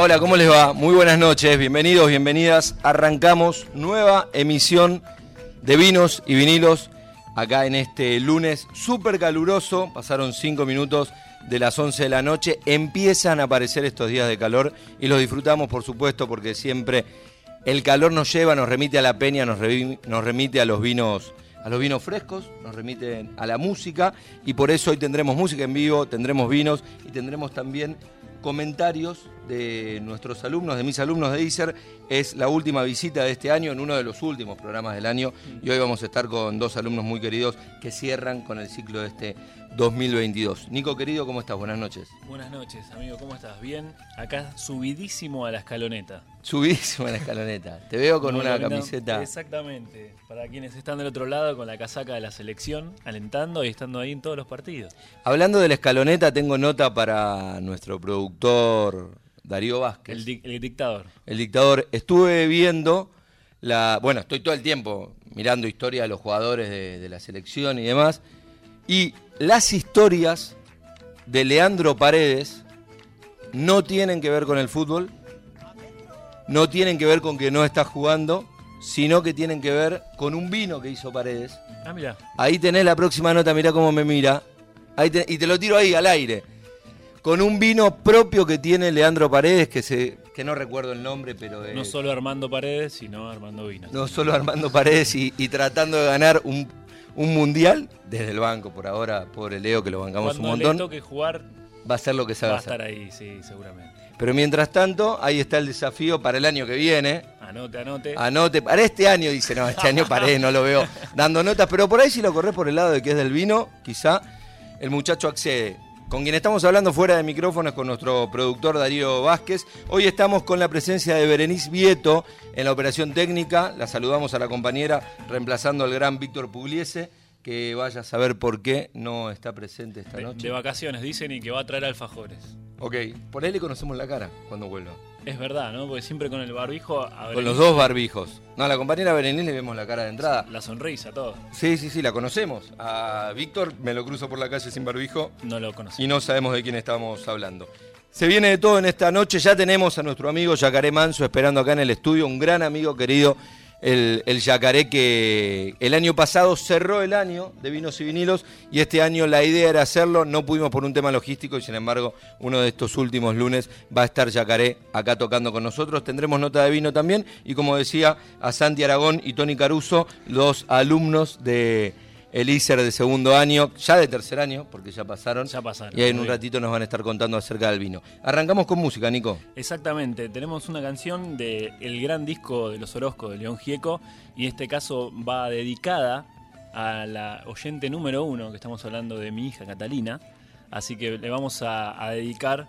Hola, ¿cómo les va? Muy buenas noches, bienvenidos, bienvenidas. Arrancamos nueva emisión de vinos y vinilos acá en este lunes súper caluroso. Pasaron cinco minutos de las 11 de la noche. Empiezan a aparecer estos días de calor y los disfrutamos, por supuesto, porque siempre el calor nos lleva, nos remite a la peña, nos remite a los vinos. A los vinos frescos, nos remite a la música y por eso hoy tendremos música en vivo, tendremos vinos y tendremos también comentarios de nuestros alumnos, de mis alumnos de ICER. Es la última visita de este año, en uno de los últimos programas del año. Y hoy vamos a estar con dos alumnos muy queridos que cierran con el ciclo de este 2022. Nico, querido, ¿cómo estás? Buenas noches. Buenas noches, amigo, ¿cómo estás? Bien, acá subidísimo a la escaloneta. Subidísimo en la escaloneta. Te veo con una camiseta. Exactamente, para quienes están del otro lado con la casaca de la selección, alentando y estando ahí en todos los partidos. Hablando de la escaloneta, tengo nota para nuestro productor Darío Vázquez. El, di- el dictador. El dictador. Estuve viendo la. Bueno, estoy todo el tiempo mirando historia de los jugadores de, de la selección y demás. Y las historias de Leandro Paredes no tienen que ver con el fútbol, no tienen que ver con que no está jugando, sino que tienen que ver con un vino que hizo Paredes. Ah, mira, Ahí tenés la próxima nota, mirá cómo me mira. Ahí te- y te lo tiro ahí al aire. Con un vino propio que tiene Leandro Paredes, que se que no recuerdo el nombre, pero es, no solo Armando Paredes, sino Armando Vino. no solo Armando Paredes y, y tratando de ganar un, un mundial desde el banco por ahora, pobre Leo que lo bancamos Cuando un le montón, toque jugar, va a ser lo que se va va a a hacer. estar ahí, sí, seguramente. Pero mientras tanto, ahí está el desafío para el año que viene. Anote, anote. Anote, para este año dice, no, este año Paredes no lo veo dando notas, pero por ahí si lo corres por el lado de que es del vino, quizá el muchacho accede. Con quien estamos hablando fuera de micrófonos con nuestro productor Darío Vázquez. Hoy estamos con la presencia de Berenice Vieto en la operación técnica. La saludamos a la compañera reemplazando al gran Víctor Pugliese, que vaya a saber por qué no está presente esta de, noche. de vacaciones, dicen, y que va a traer alfajores. Ok, por ahí le conocemos la cara cuando vuelva. Es verdad, ¿no? Porque siempre con el barbijo... a Con los dos barbijos. No, a la compañera Berenice le vemos la cara de entrada. La sonrisa, todo. Sí, sí, sí, la conocemos. A Víctor me lo cruzo por la calle sin barbijo No lo conocí. y no sabemos de quién estamos hablando. Se viene de todo en esta noche. Ya tenemos a nuestro amigo Yacaré Manso esperando acá en el estudio, un gran amigo querido, el, el Yacaré que el año pasado cerró el año de vinos y vinilos y este año la idea era hacerlo. No pudimos por un tema logístico y sin embargo uno de estos últimos lunes va a estar Yacaré acá tocando con nosotros. Tendremos nota de vino también y como decía a Santi Aragón y Tony Caruso, los alumnos de el ISER de segundo año, ya de tercer año, porque ya pasaron. Ya pasaron, Y ahí en un ratito nos van a estar contando acerca del vino. Arrancamos con música, Nico. Exactamente, tenemos una canción de el gran disco de los Orozco de León Gieco y en este caso va dedicada a la oyente número uno, que estamos hablando de mi hija Catalina, así que le vamos a, a dedicar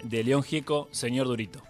de León Gieco, Señor Durito.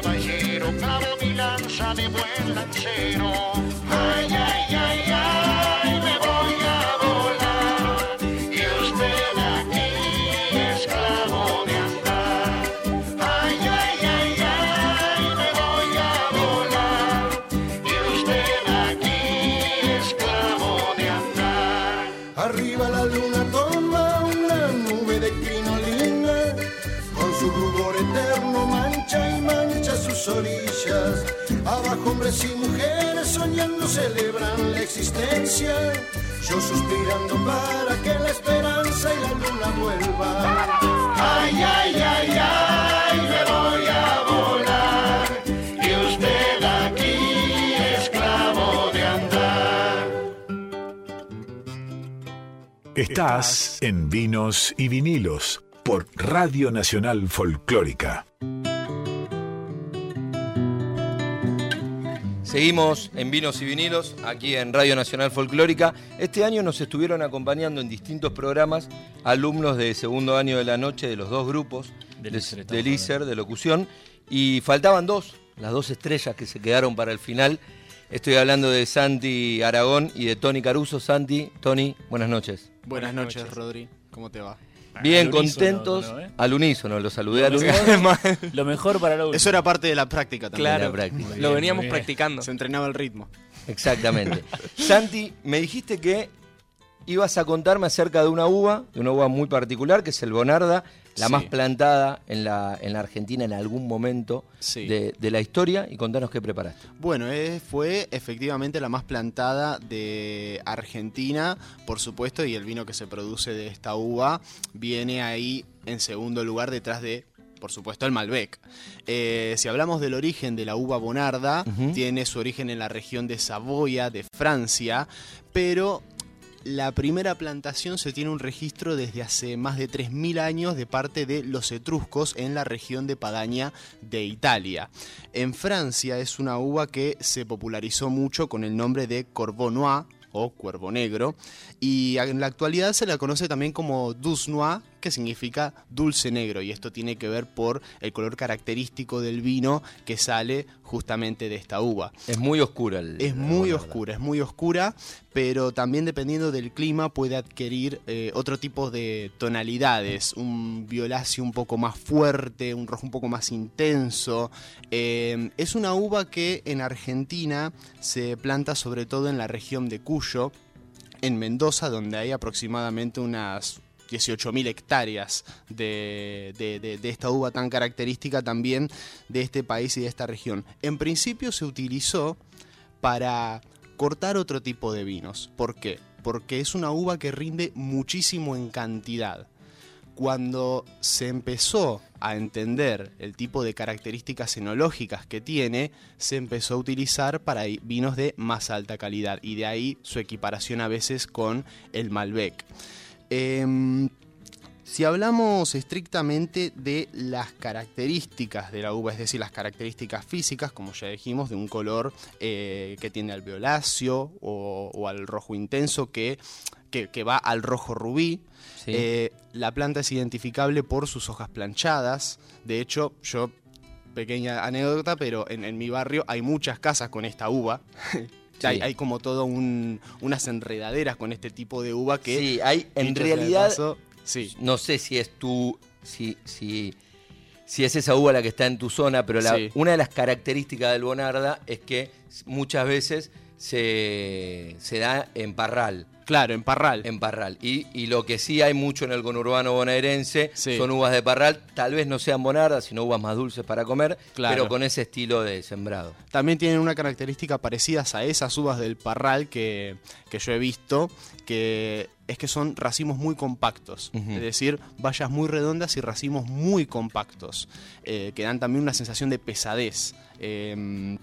Caballero, clavo mi lanza de buen lancero. Ay, ay, celebran la existencia. Yo suspirando para que la esperanza y la luna vuelvan. Ay, ay, ay, ay, me voy a volar. Y usted aquí, esclavo de andar. Estás en Vinos y Vinilos por Radio Nacional Folclórica. Seguimos en Vinos y Vinilos, aquí en Radio Nacional Folclórica. Este año nos estuvieron acompañando en distintos programas alumnos de segundo año de la noche de los dos grupos Del de- del ISER, de locución, y faltaban dos, las dos estrellas que se quedaron para el final. Estoy hablando de Santi Aragón y de Tony Caruso. Santi, Tony, buenas noches. Buenas noches, Rodri. ¿Cómo te va? Bien Al unísono, contentos, ¿no, eh? al unísono, lo saludé al Lo unísono. Lo mejor para la Eso era parte de la práctica también. la Claro, práctica. Lo veníamos practicando. Se entrenaba el ritmo. Exactamente. Santi, me dijiste que ibas a contarme acerca de una uva, de una uva muy particular, que es el Bonarda, la Sí. más plantada en la, en la Argentina en algún momento Sí. de, de la historia, y contanos qué preparaste. Bueno, eh, fue efectivamente la más plantada de Argentina, por supuesto, y el vino que se produce de esta uva viene ahí en segundo lugar detrás de, por supuesto, el Malbec. Eh, si hablamos del origen de la uva Bonarda, tiene su origen en la región de Saboya, de Francia, pero la primera plantación se tiene un registro desde hace más de 3.000 años de parte de los etruscos en la región de Padaña de Italia. En Francia es una uva que se popularizó mucho con el nombre de Corbeau Noir o Cuervo Negro y en la actualidad se la conoce también como Douce Noir que significa dulce negro y esto tiene que ver por el color característico del vino que sale justamente de esta uva. Es muy oscura. el- Es muy oscura, es muy oscura, pero también dependiendo del clima puede adquirir eh, otro tipo de tonalidades, un violáceo un poco más fuerte, un rojo un poco más intenso. Eh, es una uva que en Argentina se planta sobre todo en la región de Cuyo, en Mendoza, donde hay aproximadamente unas 18.000 hectáreas de, de- de- de esta uva tan característica también de este país y de esta región. En principio se utilizó para cortar otro tipo de vinos. ¿Por qué? Porque es una uva que rinde muchísimo en cantidad. Cuando se empezó a entender el tipo de características enológicas que tiene, se empezó a utilizar para vinos de más alta calidad y de ahí su equiparación a veces con el Malbec. Em, si hablamos estrictamente de las características de la uva, es decir, las características físicas, como ya dijimos, de un color eh, que tiende al violáceo o al rojo intenso que, que- que va al rojo rubí, Sí. eh, la planta es identificable por sus hojas planchadas. De hecho, yo, pequeña anécdota, pero en, en mi barrio hay muchas casas con esta uva. hay, Sí. hay como todo un- unas enredaderas con este tipo de uva que... Sí, hay, en realidad, paso, sí. no sé si es tu, si, si, si es esa uva la que está en tu zona, pero la- Sí. una de las características del Bonarda es que muchas veces se, se da en parral. Claro, en Parral. En parral. Y, y lo que sí hay mucho en el conurbano bonaerense Sí. son uvas de parral, tal vez no sean bonardas, sino uvas más dulces para comer, Claro. pero con ese estilo de sembrado. También tienen una característica parecida a esas uvas del Parral que, que yo he visto, que es que son racimos muy compactos. Es decir, bayas muy redondas y racimos muy compactos, eh, que dan también una sensación de pesadez. Eh,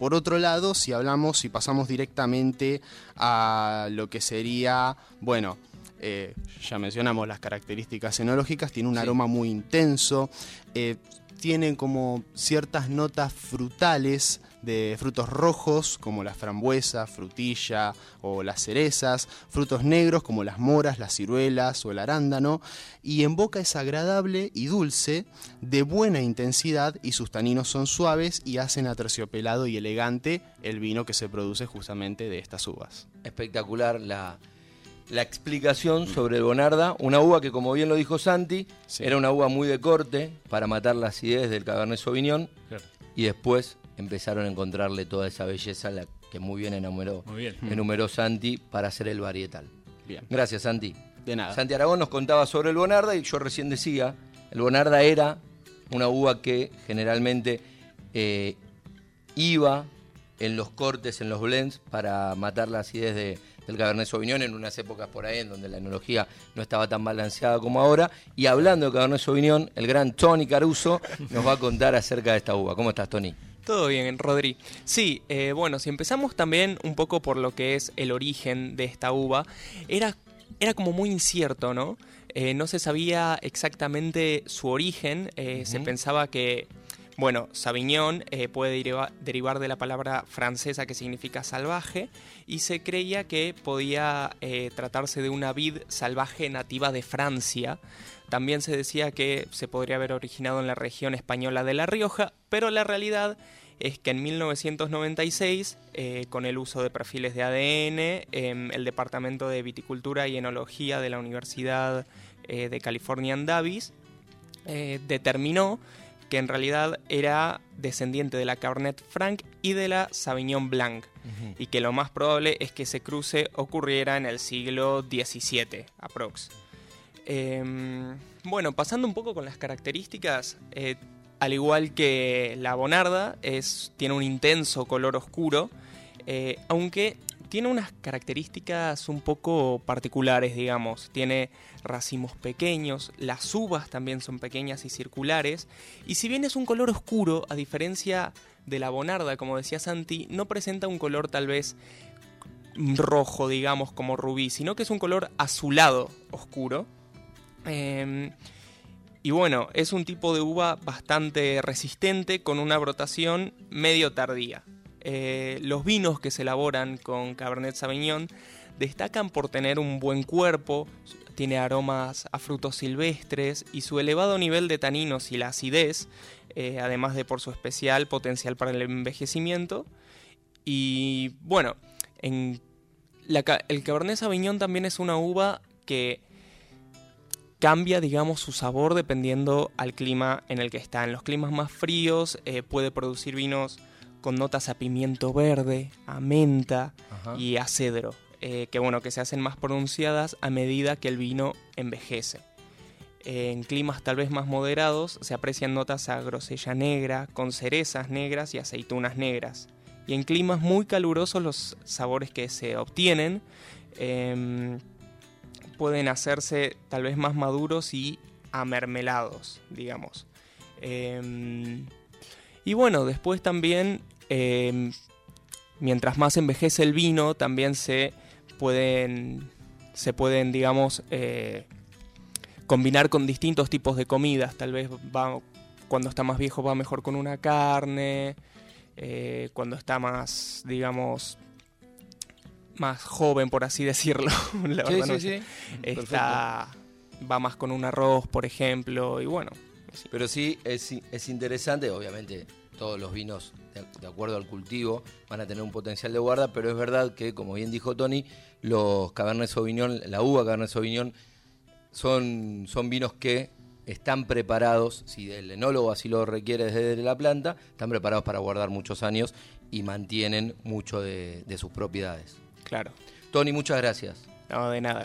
por otro lado, si hablamos, si pasamos directamente a lo que sería, bueno, eh, ya mencionamos las características enológicas, tiene un Sí. aroma muy intenso, eh, tiene como ciertas notas frutales, de frutos rojos como la frambuesa, frutilla o las cerezas, frutos negros como las moras, las ciruelas o el arándano, y en boca es agradable y dulce, de buena intensidad y sus taninos son suaves y hacen aterciopelado y elegante el vino que se produce justamente de estas uvas. Espectacular la, la explicación sobre el Bonarda, una uva que como bien lo dijo Santi, Sí. era una uva muy de corte para matar la acidez del Cabernet Sauvignon Claro. y después empezaron a encontrarle toda esa belleza la que muy bien enumeró, Muy bien. enumeró Santi para hacer el varietal. Bien, Gracias Santi. de nada. Santi Aragón nos contaba sobre el Bonarda y yo recién decía, el Bonarda era una uva que generalmente eh, iba en los cortes, en los blends, para matar la acidez de- del Cabernet Sauvignon en unas épocas por ahí en donde la enología no estaba tan balanceada como ahora. Y hablando de Cabernet Sauvignon, el gran Tony Caruso nos va a contar acerca de esta uva. ¿Cómo estás, Tony? Todo bien, Rodri. Sí, eh, bueno, si empezamos también un poco por lo que es el origen de esta uva, era, era como muy incierto, ¿no? Eh, no se sabía exactamente su origen, eh, se pensaba que, bueno, Sauvignon eh, puede deriva- derivar de la palabra francesa que significa salvaje, y se creía que podía eh, tratarse de una vid salvaje nativa de Francia, también se decía que se podría haber originado en la región española de La Rioja, pero la realidad es que en 1996, eh, con el uso de perfiles de ADN, em, el Departamento de Viticultura y Enología de la Universidad eh, de California en Davis eh, determinó que en realidad era descendiente de la Cabernet Franc y de la Sauvignon Blanc, y que lo más probable es que ese cruce ocurriera en el siglo XVII, aprox. Em, bueno, pasando un poco con las características, al igual que la bonarda, tiene un intenso color oscuro, eh, aunque tiene unas características un poco particulares, digamos. Tiene racimos pequeños, las uvas también son pequeñas y circulares, y si bien es un color oscuro, a diferencia de la bonarda, como decía Santi, no presenta un color tal vez rojo, digamos, como rubí, sino que es un color azulado oscuro. Em, y bueno, es un tipo de uva bastante resistente con una brotación medio tardía. Eh, los vinos que se elaboran con Cabernet Sauvignon destacan por tener un buen cuerpo, tiene aromas a frutos silvestres y su elevado nivel de taninos y la acidez, eh, además de por su especial potencial para el envejecimiento. Y bueno, en el Cabernet Sauvignon también es una uva que cambia, digamos, su sabor dependiendo al clima en el que está. En los climas más fríos eh, puede producir vinos con notas a pimiento verde, a menta Ajá. y a cedro, eh, que bueno, que se hacen más pronunciadas a medida que el vino envejece. Eh, en climas tal vez más moderados se aprecian notas a grosella negra, con cerezas negras y aceitunas negras. Y en climas muy calurosos los sabores que se obtienen em, pueden hacerse tal vez más maduros y amermelados, digamos. Em, y bueno, después también, em, mientras más envejece el vino, también se pueden, se pueden digamos, eh, combinar con distintos tipos de comidas. Tal vez cuando está más viejo va mejor con una carne, eh, cuando está más, digamos, más joven, por así decirlo. la Sí, verdad sí, no sí. Está, va más con un arroz, por ejemplo, y bueno. sí. Pero sí, es, es interesante, obviamente todos los vinos, de, de acuerdo al cultivo, van a tener un potencial de guarda, pero es verdad que, como bien dijo Tony, los Cabernet Sauvignon, la uva Cabernet Sauvignon, son, son vinos que están preparados, si el enólogo así lo requiere desde la planta, están preparados para guardar muchos años y mantienen mucho de, de sus propiedades. Claro. Tony, muchas gracias. No, de nada.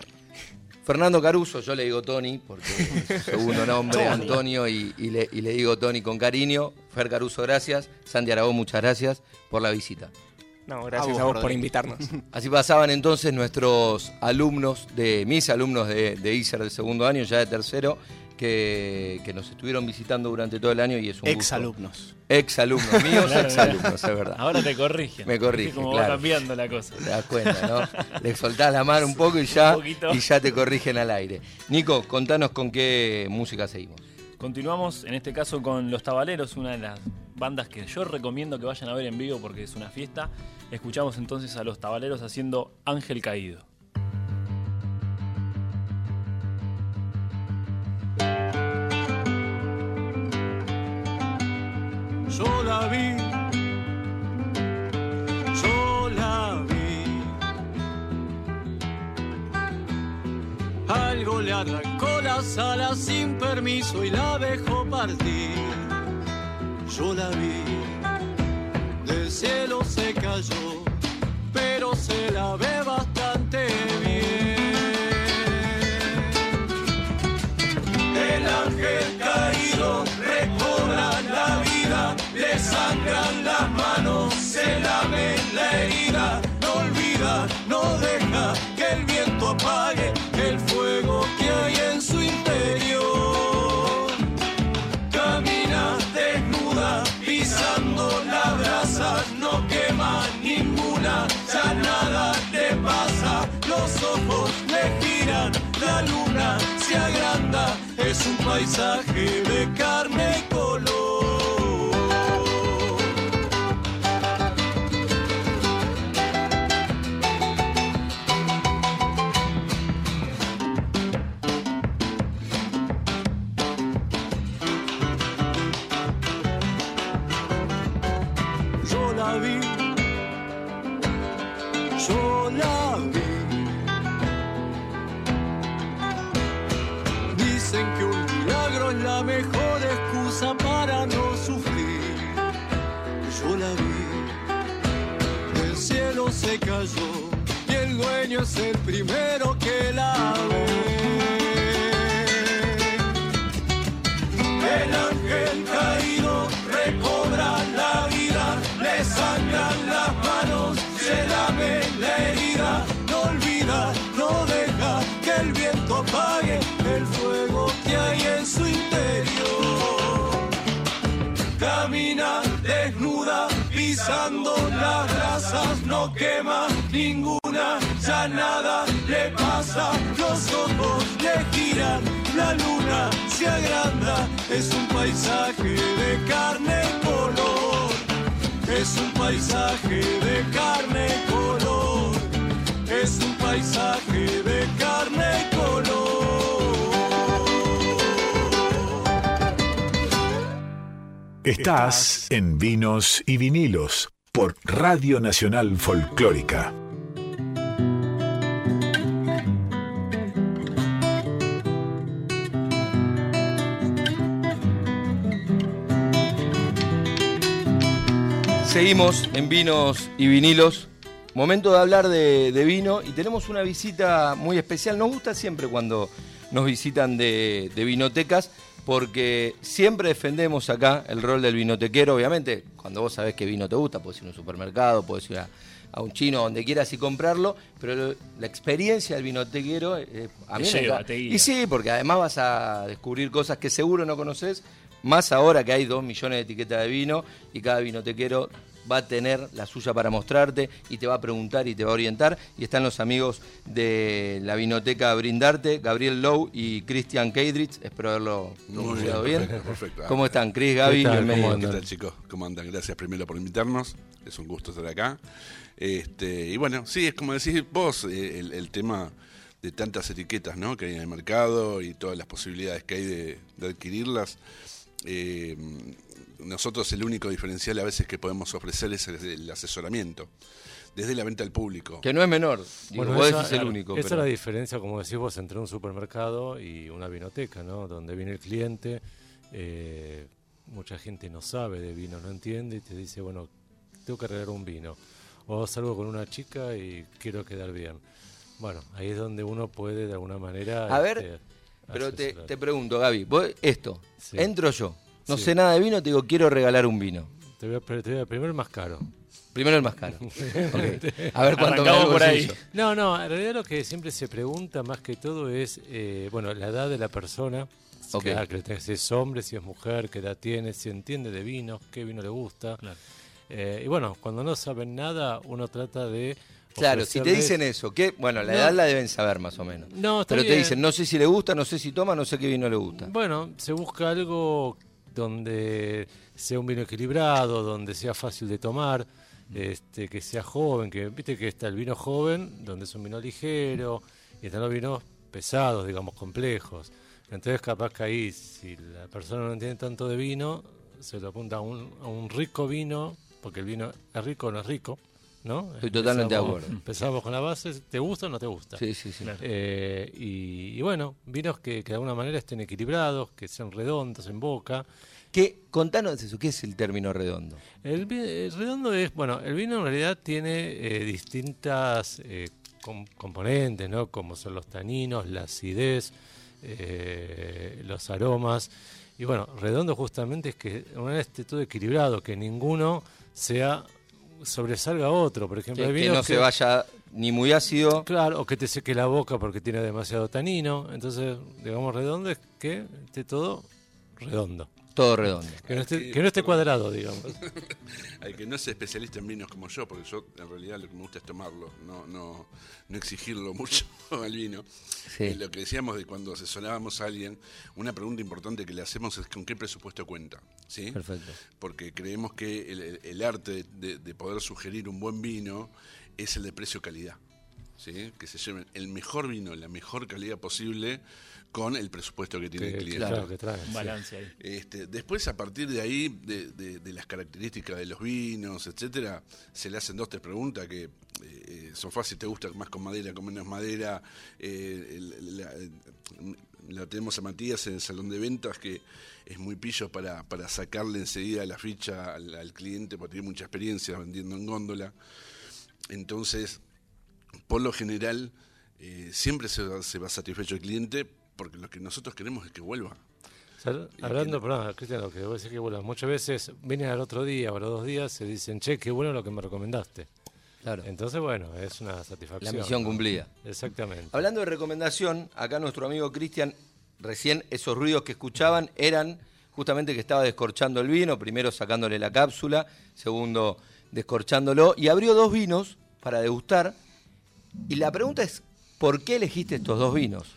Fernando Caruso, yo le digo Tony, porque es su segundo nombre, Antonio, y, y le, y le digo Tony con cariño. Fer Caruso, gracias. Santi Aragón, muchas gracias por la visita. No, gracias vos, a vos, por invitarnos. Así pasaban entonces nuestros alumnos, de mis alumnos de, de ISER de segundo año, ya de tercero, que, que nos estuvieron visitando durante todo el año y es un Ex gusto. alumnos. Ex alumnos míos, Claro, ex alumnos, es verdad. Ahora te corrigen. Me corrige, Así como claro. va cambiando la cosa. Te das cuenta, ¿no? Le soltás la mano un poco y ya, y ya te corrigen al aire. Nico, contanos con qué música seguimos. Continuamos en este caso con Los Tabaleros, una de las bandas que yo recomiendo que vayan a ver en vivo porque es una fiesta. Escuchamos entonces a los tabaleros haciendo Ángel Caído. Yo la vi, yo la vi. Algo le arrancó las alas sin permiso y la dejó partir. Yo la vi, del cielo se cayó, pero se la ve bastante la luna se agranda, es un paisaje de carne y es el primero que la ve. Ninguna, ya nada le pasa, los ojos le giran, la luna se agranda, es un paisaje de carne y color, es un paisaje de carne y color, es un paisaje de carne y color. Estás en Vinos y Vinilos por Radio Nacional Folclórica. Seguimos en vinos y vinilos. Momento de hablar de, de vino y tenemos una visita muy especial. Nos gusta siempre cuando nos visitan de, de vinotecas porque siempre defendemos acá el rol del vinotequero. Obviamente, cuando vos sabés qué vino te gusta, puedes ir a un supermercado, puedes ir a, a un chino, donde quieras y comprarlo, pero lo- la experiencia del vinotequero eh, a mí me. Y sí, porque además vas a descubrir cosas que seguro no conoces, más ahora que hay dos millones de etiquetas de vino y cada vinotequero va a tener la suya para mostrarte y te va a preguntar y te va a orientar. Y están los amigos de la vinoteca Brindarte, Gabriel Lowe y Christian Keidritz. Espero haberlo pronunciado bien. perfecto, perfecto. ¿Cómo están, Chris, Gaby? ¿Qué tal? ¿Cómo ¿Qué andan? tal chicos? ¿Cómo andan? Gracias primero por invitarnos. Es un gusto estar acá. Este, y bueno, sí, es como decís vos, eh, el, el tema de tantas etiquetas ¿no? que hay en el mercado y todas las posibilidades que hay de, de adquirirlas. Eh, nosotros el único diferencial a veces que podemos ofrecer es el, el asesoramiento, desde la venta al público. Que no es menor. Digo, vos decís el único. Esa pero- es la diferencia, como decís vos, entre un supermercado y una vinoteca, ¿no? Donde viene el cliente, eh, mucha gente no sabe de vino, no entiende y te dice, bueno, tengo que regalar un vino. O salgo con una chica y quiero quedar bien. Bueno, ahí es donde uno puede de alguna manera... A ver, este, Pero te, te pregunto, Gaby, vos, esto, Sí. entro yo, no Sí. sé nada de vino, te digo, quiero regalar un vino. Te voy a, te voy a- primero el más caro. Primero el más caro. A ver cuánto me por ahí. No, no, en realidad lo que siempre se pregunta más que todo es, eh, bueno, la edad de la persona. Ok. Que, que si es hombre, si es mujer, qué edad tiene, si entiende de vino, qué vino le gusta. Claro. Eh, y bueno, cuando no saben nada, uno trata de... Claro, si te dicen eso, que bueno, la No. edad la deben saber más o menos. No, está Pero te dicen, no sé si le gusta, no sé si toma, no sé qué vino le gusta. Bueno, se busca algo donde sea un vino equilibrado, donde sea fácil de tomar, este, que sea joven, que viste que está el vino joven, donde es un vino ligero, y están los vinos pesados, digamos, complejos. Entonces capaz que ahí, si la persona no entiende tanto de vino, se lo apunta a un, a un rico vino, porque el vino es rico o no es rico, ¿no? Estoy totalmente de acuerdo. Empezamos con la base, ¿te gusta o no te gusta? Sí, sí, sí. Eh, y, y bueno, vinos que, que de alguna manera estén equilibrados, que sean redondos en boca. ¿Qué, contanos eso, ¿qué es el término redondo? El, el redondo es, bueno, el vino en realidad tiene eh, distintas eh, com- componentes, ¿no? Como son los taninos, la acidez, eh, los aromas. Y bueno, redondo justamente es que manera esté todo equilibrado, que ninguno sea sobresalga otro. Por ejemplo, Que, hay que no se vaya ni muy ácido. Claro, o que te seque la boca porque tiene demasiado tanino. Entonces, digamos, redondo es que esté todo redondo. Todo redondo. Que no esté, Sí, que no esté perdón. cuadrado, digamos. Al que no es especialista en vinos como yo, porque yo en realidad lo que me gusta es tomarlo, no, no, no exigirlo mucho al vino. Sí. Eh, lo que decíamos de cuando asesorábamos a alguien, una pregunta importante que le hacemos es con qué presupuesto cuenta. ¿sí? Perfecto. Porque creemos que el, el- el arte de, de poder sugerir un buen vino es el de precio-calidad. ¿sí? Que se lleven el mejor vino, la mejor calidad posible con el presupuesto que tiene el cliente. claro, que sí. balance ahí. Este, después, a partir de ahí, de, de- de las características de los vinos, etcétera, se le hacen dos, tres preguntas que eh, son fáciles, te gusta más con madera, con menos madera. eh, la, eh, la tenemos a Matías en el salón de ventas, que es muy pillo para, para sacarle enseguida la ficha al, al cliente, porque tiene mucha experiencia vendiendo en góndola. Entonces, por lo general, eh, siempre se va, se va satisfecho el cliente, porque lo que nosotros queremos es que vuelva. Hablando, perdón, Cristian, lo que vos decís que bueno, muchas veces vienen al otro día o a los dos días se dicen, che, qué bueno lo que me recomendaste. Claro. Entonces, bueno, es una satisfacción. La misión cumplida. Exactamente. Hablando de recomendación, acá nuestro amigo Cristian, recién esos ruidos que escuchaban eran justamente que estaba descorchando el vino, primero sacándole la cápsula, segundo descorchándolo, y abrió dos vinos para degustar. Y la pregunta es, ¿por qué elegiste estos dos vinos?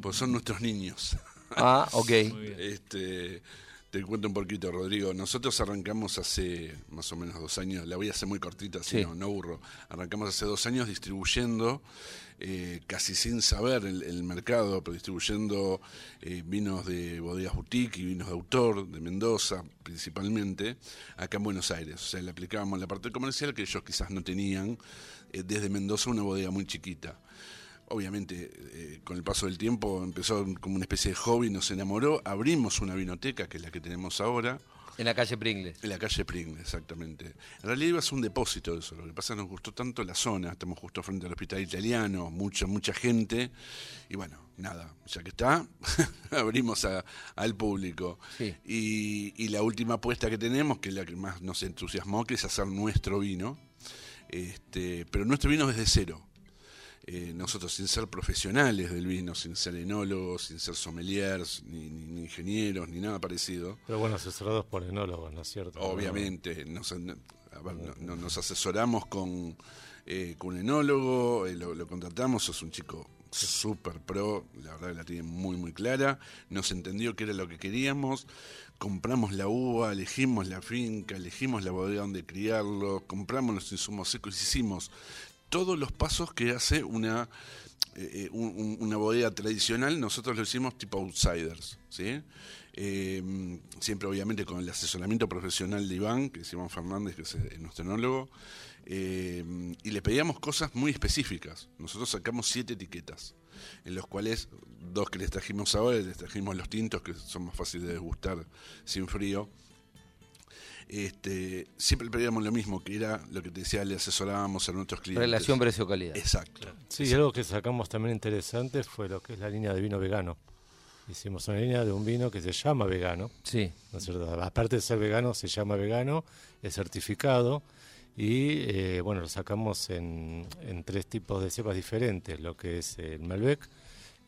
Pues son nuestros niños. Ah, ok. Este, te cuento un poquito, Rodrigo. Nosotros arrancamos hace más o menos dos años, la voy a hacer muy cortita, Sí. no, no aburro. Arrancamos hace dos años distribuyendo, eh, casi sin saber el, el mercado, pero distribuyendo eh, vinos de bodegas boutique y vinos de autor, de Mendoza principalmente, acá en Buenos Aires. O sea, le aplicábamos la parte comercial que ellos quizás no tenían, eh, desde Mendoza una bodega muy chiquita obviamente eh, con el paso del tiempo empezó como una especie de hobby, nos enamoró, abrimos una vinoteca, que es la que tenemos ahora, En la calle Pringles. en la calle Pringle, exactamente. En realidad iba a ser un depósito de eso, lo que pasa es que nos gustó tanto la zona, estamos justo frente al hospital italiano, mucha, mucha gente, y bueno, nada, ya que está, abrimos a- al público. Sí. Y, y la última apuesta que tenemos, que es la que más nos entusiasmó, que es hacer nuestro vino, este, pero nuestro vino desde cero. Eh, nosotros sin ser profesionales del vino, sin ser enólogos, sin ser sommeliers, ni, ni- ni ingenieros, ni nada parecido, Pero bueno, asesorados por enólogos, ¿no es cierto? Obviamente, nos, a ver, no- no- nos asesoramos con, eh, con un enólogo, eh, lo, lo contratamos, es un chico súper pro, la verdad que la tiene muy muy clara, nos entendió que era lo que queríamos, compramos la uva, elegimos la finca, elegimos la bodega donde criarlo, compramos los insumos secos, hicimos todos los pasos que hace una, eh, eh, un- un- una bodega tradicional, nosotros lo hicimos tipo outsiders, ¿sí? Eh, siempre obviamente con el asesoramiento profesional de Iván, que es Iván Fernández, que es nuestro enólogo, y le pedíamos cosas muy específicas. Nosotros sacamos siete etiquetas, en los cuales dos que les trajimos ahora, les trajimos los tintos, que son más fáciles de degustar sin frío. Este, siempre pedíamos lo mismo, que era lo que te decía, le asesorábamos a nuestros clientes. Relación precio-calidad. Exacto. Sí, y algo que sacamos también interesante fue lo que es la línea de vino vegano. Hicimos una línea de un vino que se llama vegano. Sí. ¿no es cierto? Aparte de ser vegano, se llama vegano, es certificado y eh, bueno, lo sacamos en, en tres tipos de cepas diferentes, lo que es el Malbec,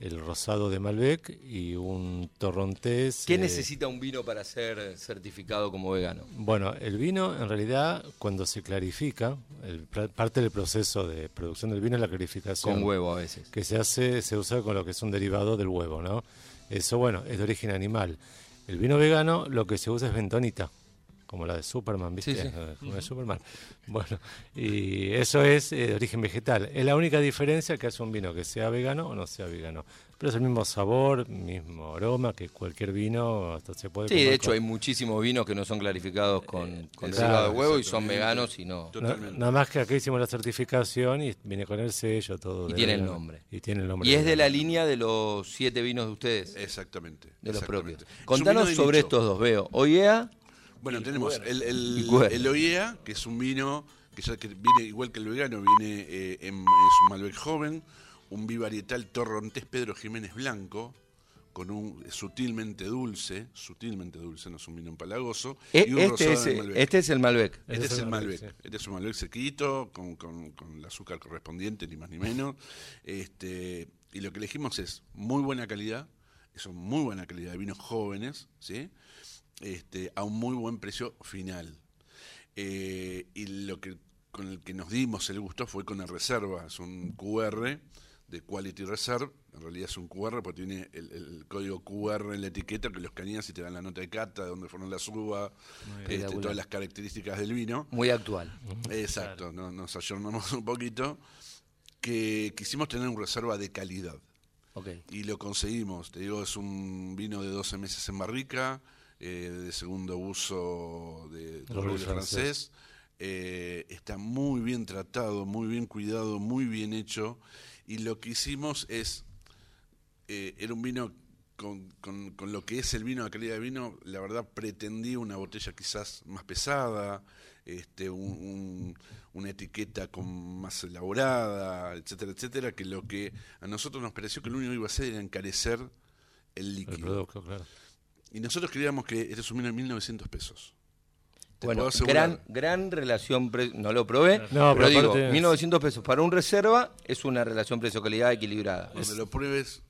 el rosado de Malbec y un torrontés. ¿Qué eh, necesita un vino para ser certificado como vegano? Bueno, el vino en realidad cuando se clarifica, el, parte del proceso de producción del vino es la clarificación. Con huevo a veces. Que se hace, se usa con lo que es un derivado del huevo, ¿no? Eso, bueno, es de origen animal. El vino vegano lo que se usa es bentonita, como la de Superman, ¿viste? Sí, sí. Eh, Como la de Superman. Bueno, y eso es eh, de origen vegetal. Es la única diferencia que hace un vino que sea vegano o no sea vegano. Pero es el mismo sabor, mismo aroma que cualquier vino, hasta se puede Sí, comer de hecho con- hay muchísimos vinos que no son clarificados con, con exacto, derivado de huevo y son veganos y no. Totalmente. Nada más que acá hicimos la certificación y viene con el sello, todo. Y tiene el nombre. Y tiene el nombre. Y es de la línea de los siete vinos de ustedes, Exactamente. de los propios. exactamente. Contanos sobre estos dos, veo. OIEA, Bueno, tenemos el, el, el OIEA, que es un vino que ya que viene igual que el vegano, viene eh, en, es un Malbec joven, un bivarietal torrontés Pedro Jiménez Blanco, con un sutilmente dulce, sutilmente dulce, no es un vino empalagoso, E- y un este, rosado es, de Malbec. este es el Malbec. Este Ese es es el el Malbec. Malbec, sí. Este es un Malbec sequito, con, con- con el azúcar correspondiente, ni más ni menos. Este, y lo que elegimos es muy buena calidad, son muy buena calidad de vinos jóvenes, ¿sí? Este, a un muy buen precio final. Eh, y lo que con el que nos dimos el gusto fue con el reserva, es un QR de Quality Reserve, en realidad es un QR porque tiene el, el código QR en la etiqueta que lo escaneas y te dan la nota de cata, de dónde fueron las uvas, este, todas las características del vino. Muy actual. Exacto, no- nos ayornamos un poquito, que quisimos tener un reserva de calidad. Y lo conseguimos, te digo, es un vino de 12 meses en barrica, eh, de segundo uso de, de francés. francés. Eh, está muy bien tratado, muy bien cuidado, muy bien hecho. Y lo que hicimos es, eh, era un vino con, con- con lo que es el vino, la calidad de vino, la verdad pretendí una botella quizás más pesada, este, un- un- una etiqueta con más elaborada, etcétera, etcétera, que lo que a nosotros nos pareció que lo único que iba a hacer era encarecer el El líquido. producto, claro. Y nosotros creíamos que este es un vino de 1900 pesos. Te Bueno, gran, gran relación, pre- no lo probé, No, pero, pero digo, aparte- 1900 pesos para un reserva es una relación precio-calidad equilibrada. Cuando lo pruebes,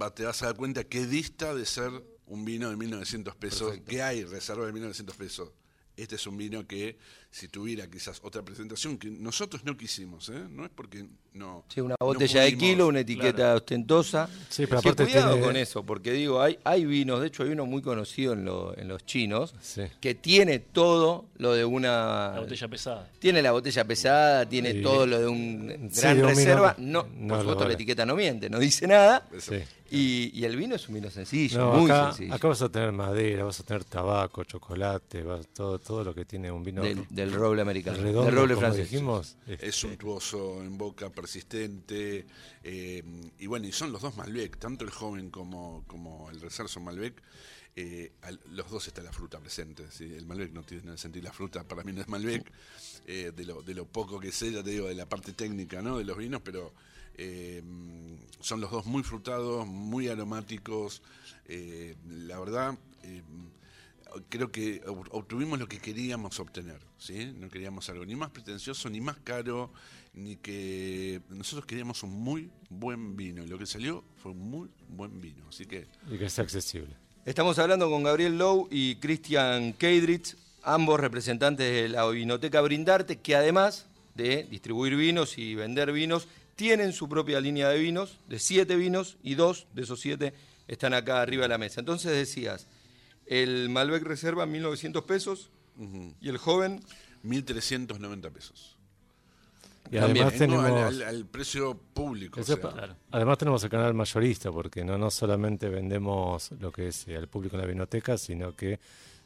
va- te vas a dar cuenta que dista de ser un vino de 1900 pesos, Perfecto. que hay reserva de 1900 pesos. Este es un vino que, si tuviera quizás otra presentación, que nosotros no quisimos, ¿eh? no es porque no. Sí, una no botella de kilo, una etiqueta ostentosa. Sí, pero Sí, aparte cuidado tiene- con eso, porque digo, hay, hay vinos, de hecho hay uno muy conocido en, lo- en los chinos, Sí. que tiene todo lo de una... La botella pesada. Tiene la botella pesada, tiene Sí. todo lo de un gran reserva. No, no por supuesto la etiqueta no miente, no dice nada. Sí. Y, y el vino es un vino sencillo, No, muy acá, sencillo. acá vas a tener madera, vas a tener tabaco, chocolate, vas- todo, todo lo que tiene un vino del, del roble americano, redondo, del roble como francés. dijimos. este, Es suntuoso, en boca, persistente. eh, y bueno, y son los dos Malbec, tanto el joven como, como el reserva son Malbec. eh, al- los dos está la fruta presente. ¿sí? El Malbec no tiene que sentir la fruta, para mí no es Malbec. eh, de, lo, de lo poco que sé, ya te digo, de la parte técnica ¿no? de los vinos, pero eh, son los dos muy frutados, muy aromáticos. eh, la verdad. Creo que ob- obtuvimos lo que queríamos obtener, ¿sí? No queríamos algo ni más pretencioso, ni más caro, ni que... Nosotros queríamos un muy buen vino, y lo que salió fue un muy buen vino, así que... y que sea accesible. Estamos hablando con Gabriel Lowe y Christian Keidrich, ambos representantes de la Vinoteca Brindarte, que además de distribuir vinos y vender vinos, tienen su propia línea de vinos, de siete vinos, y dos de esos siete están acá arriba de la mesa. Entonces decías, el Malbec Reserva 1.900 pesos y el joven 1.390 pesos. Y También, además No, tenemos... al, al- al precio público. o Ese sea, pa- Además tenemos el canal mayorista, porque no, no solamente vendemos lo que es eh, al público en la vinoteca, sino que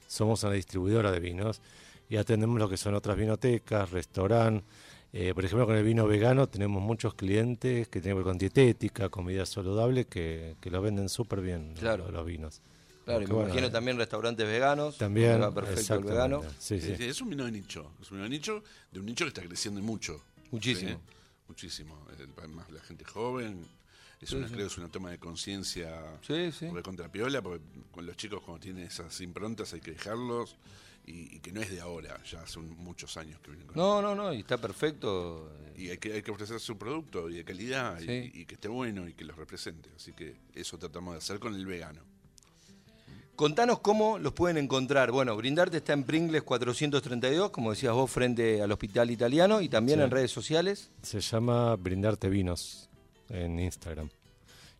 somos una distribuidora de vinos y atendemos lo que son otras vinotecas, restaurantes. Eh, por ejemplo, con el vino vegano tenemos muchos clientes que tienen que ver con dietética, comida saludable, que, que lo venden súper bien Claro. los, los vinos. Claro, y Porque, me bueno, imagino también restaurantes veganos. También, va perfecto el vegano. Sí, Sí, es un vino de nicho, es un vino de nicho, de un nicho que está creciendo mucho. Muchísimo. ¿sí? Muchísimo. Además, la gente joven, es Sí, una, sí. creo que es una toma de conciencia Sí, sí. contra piola, porque con los chicos cuando tienen esas improntas hay que dejarlos, y, y que no es de ahora, ya hace muchos años que vienen con No, no, no, y está perfecto. y hay que, hay que ofrecer su producto y de calidad y, que esté bueno y que los represente. Así que eso tratamos de hacer con el vegano. Contanos cómo los pueden encontrar. Bueno, Brindarte está en Pringles 432, como decías vos, frente al Hospital Italiano y también Sí. en redes sociales. Se llama Brindarte Vinos en Instagram.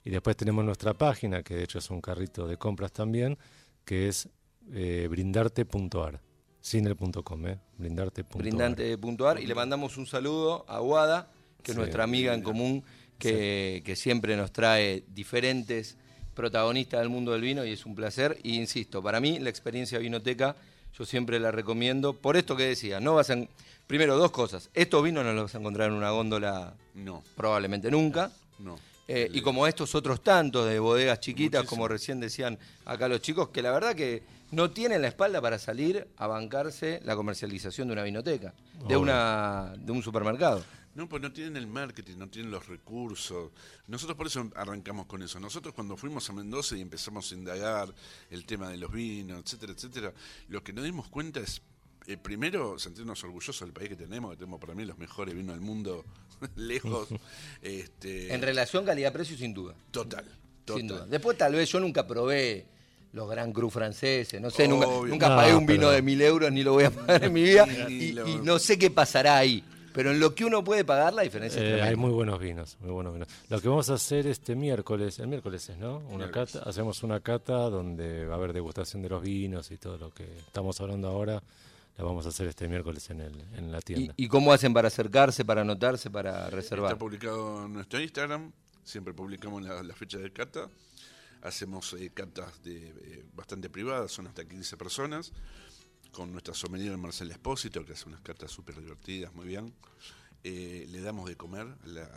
Y después tenemos nuestra página, que de hecho es un carrito de compras también, que es eh, brindarte.ar, sin el punto com, ¿eh? brindarte.ar. brindante.ar y le mandamos un saludo a Guada, que es nuestra amiga en común, que, que siempre nos trae diferentes protagonistas del mundo del vino y es un placer. Y insisto, para mí la experiencia vinoteca yo siempre la recomiendo. Por esto que decía, no vas a... Primero, dos cosas. Estos vinos no los vas a encontrar en una góndola No, probablemente nunca. no. Eh, y como estos otros tantos de bodegas chiquitas, Muchísimo. como recién decían acá los chicos, que la verdad que no tienen la espalda para salir a bancarse la comercialización de una vinoteca, de, una, de un supermercado. No, pues no tienen el marketing, no tienen los recursos. Nosotros por eso arrancamos con eso. Nosotros cuando fuimos a Mendoza y empezamos a indagar el tema de los vinos, etcétera, etcétera, lo que nos dimos cuenta es, eh, primero, sentirnos orgullosos del país que tenemos, que tenemos para mí los mejores vinos del mundo, lejos. este, En relación calidad-precio, sin duda. Total, Sin duda. total. Después tal vez yo nunca probé los Gran Cru franceses, no sé, nunca, Obvio. nunca No, pagué un pero- vino de mil euros ni lo voy a pagar en mi vida Ni y, lo- y no sé qué pasará ahí. Pero en lo que uno puede pagar la diferencia es Eh, tremenda. hay muy buenos vinos, muy buenos vinos. Lo que vamos a hacer este miércoles, el miércoles es, ¿no? Una Miércoles. cata, hacemos una cata donde va a haber degustación de los vinos y todo lo que estamos hablando ahora, la vamos a hacer este miércoles en, el, en la tienda. ¿Y, y cómo hacen para acercarse, para anotarse, para reservar? Está publicado en nuestro Instagram, siempre publicamos la, la fecha de cata. Hacemos eh, catas de, eh, bastante privadas, son hasta 15 personas, con nuestra sommelier Marcela Espósito, que hace unas catas súper divertidas, muy bien. Eh, le damos de comer, la-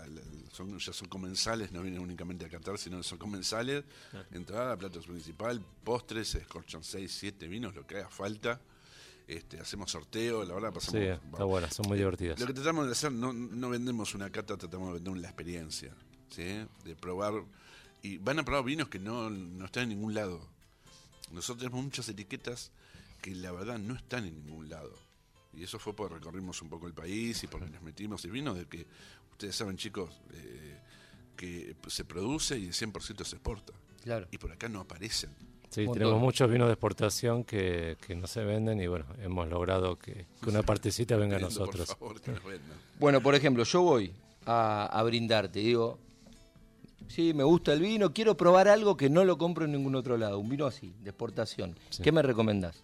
son, ya son comensales, no vienen únicamente a catar, sino son comensales. Entrada, plato principal, postres, se escorchan 6, 7 vinos, lo que haga falta. Este, hacemos sorteo, la verdad pasamos. Sí, está buena, son muy divertidas. Lo que tratamos de hacer, no, no vendemos una cata, tratamos de vender la experiencia, ¿sí? De probar, y van a probar vinos que no, no están en ningún lado. Nosotros tenemos muchas etiquetas que la verdad no están en ningún lado. Y eso fue porque recorrimos un poco el país y porque nos metimos. Y vino de que, ustedes saben chicos, eh, que se produce y el 100% se exporta. Claro. Y por acá no aparecen. Sí, tenemos muchos vinos de exportación que, que no se venden y bueno, hemos logrado que, que una partecita venga a nosotros. Por favor, que nos vendan. Bueno, por ejemplo, yo voy a, a brindarte, digo, sí, me gusta el vino, quiero probar algo que no lo compro en ningún otro lado, un vino así, de exportación. ¿Qué me recomendás?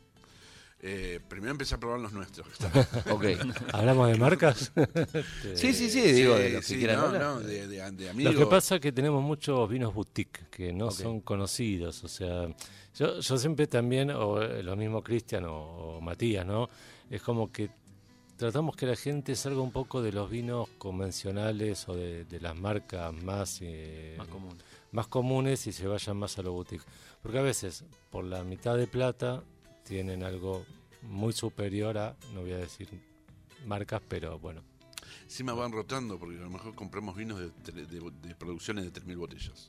Eh, primero empecé a probar los nuestros. Ok. ¿Hablamos de marcas? sí, sí, sí, digo, de Sí, los que sí, quieran no, hablar. no, de, de- de amigos. Lo que pasa es que tenemos muchos vinos boutique que no son conocidos. O sea, yo, yo siempre también, o eh, lo mismo Cristian o, o Matías, ¿no? Es como que tratamos que la gente salga un poco de los vinos convencionales o de, de las marcas más, eh, Más común. más comunes y se vayan más a lo boutique. Porque a veces, por la mitad de plata, tienen algo muy superior a, no voy a decir marcas, pero bueno. Encima van rotando porque a lo mejor compramos vinos de, tre- de- de producciones de 3.000 botellas.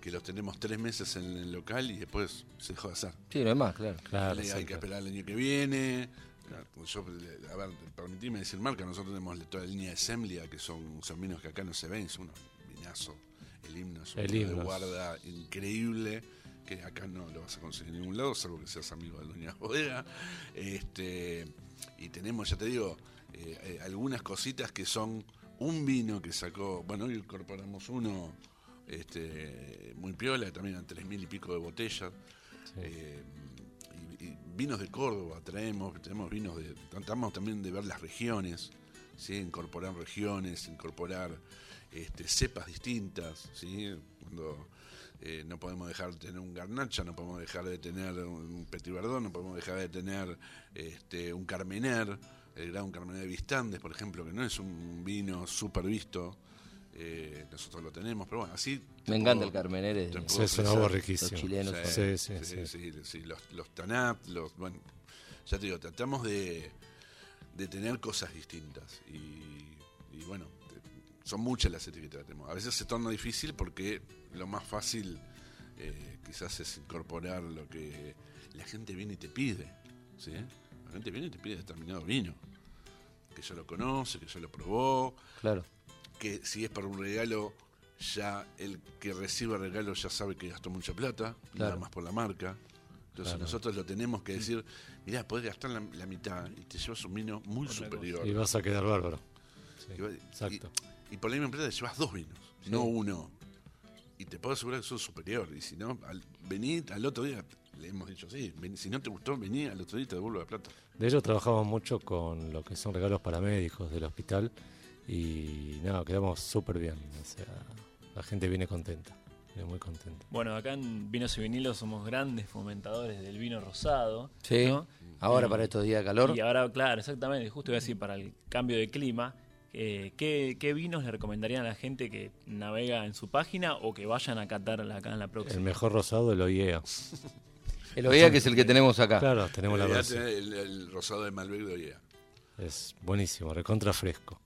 Que los tenemos tres meses en el local y después se dejó de hacer. Sí, no es más, claro. Claro, hay que esperar el año que viene. Yo, a ver, permitime decir marca, nosotros tenemos toda la línea de Semlia, que son, son vinos que acá no se ven, son unos vinazos. El himno es un de guarda increíble, que acá no lo vas a conseguir en ningún lado, salvo que seas amigo de Doña Bodega. Este, y tenemos, ya te digo, eh, eh, algunas cositas que son un vino que sacó, bueno, hoy incorporamos uno este, muy piola, también a tres mil y pico de botellas. Eh, y, y vinos de Córdoba traemos, tenemos vinos de, tratamos también de ver las regiones, ¿sí? incorporar regiones, incorporar este, cepas distintas, ¿sí? cuando eh, no podemos dejar de tener un garnacha, no podemos dejar de tener un petit verdón, no podemos dejar de tener este, un carmener, el gran carmener de Vistandes, por ejemplo, que no es un vino súper visto, eh, nosotros lo tenemos, pero bueno, así... Me encanta puedo- el Carmener. es- es un ofrecer- agua riquísimo. Los chilenos Sí, sí, sí. sí, sí, sí, los, los Tanat, los, bueno, ya te digo, tratamos de, de tener cosas distintas y, y bueno, son muchas las etiquetas que tenemos. A veces se torna difícil porque lo más fácil eh, quizás es incorporar lo que la gente viene y te pide, ¿sí? La gente viene y te pide determinado vino, que ya lo conoce, que ya lo probó, Claro. que si es para un regalo, ya el que recibe el regalo ya sabe que gastó mucha plata, nada más por la marca. Entonces Claro. nosotros lo tenemos que decir, mirá, podés gastar la, la mitad y te llevas un vino muy Otra superior. Y vas a quedar bárbaro. Sí, Y va- exacto. Y, y por la misma empresa te llevas dos vinos, no uno. Y te puedo asegurar que son superior. Y si no, al, vení al otro día, le hemos dicho, sí, ven- si no te gustó, vení al otro día y te devuelvo la plata. De ellos trabajamos mucho con lo que son regalos para médicos del hospital y nada, quedamos súper bien. O sea, la gente viene contenta, viene muy contenta. Bueno, acá en Vinos y Vinilos somos grandes fomentadores del vino rosado. Sí, ¿no? ahora Y- para estos días de calor. Y ahora, claro, exactamente, justo iba a decir, para el cambio de clima, eh, ¿qué, qué vinos le recomendarían a la gente que navega en su página o que vayan a catar acá en la El próxima? mejor rosado el OIEA. El OIA que es el que tenemos acá. Claro, tenemos la tenés el, el rosado de Malbec de Ollea. Es buenísimo, recontra fresco.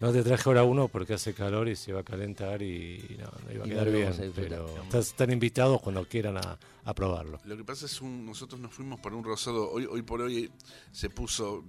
No te traje ahora uno porque hace calor y se va a calentar y no, no iba a Y quedar bien. a. Pero estás- están invitados cuando quieran a, a probarlo. Lo que pasa es un, nosotros nos fuimos por un rosado, hoy, hoy por hoy se puso,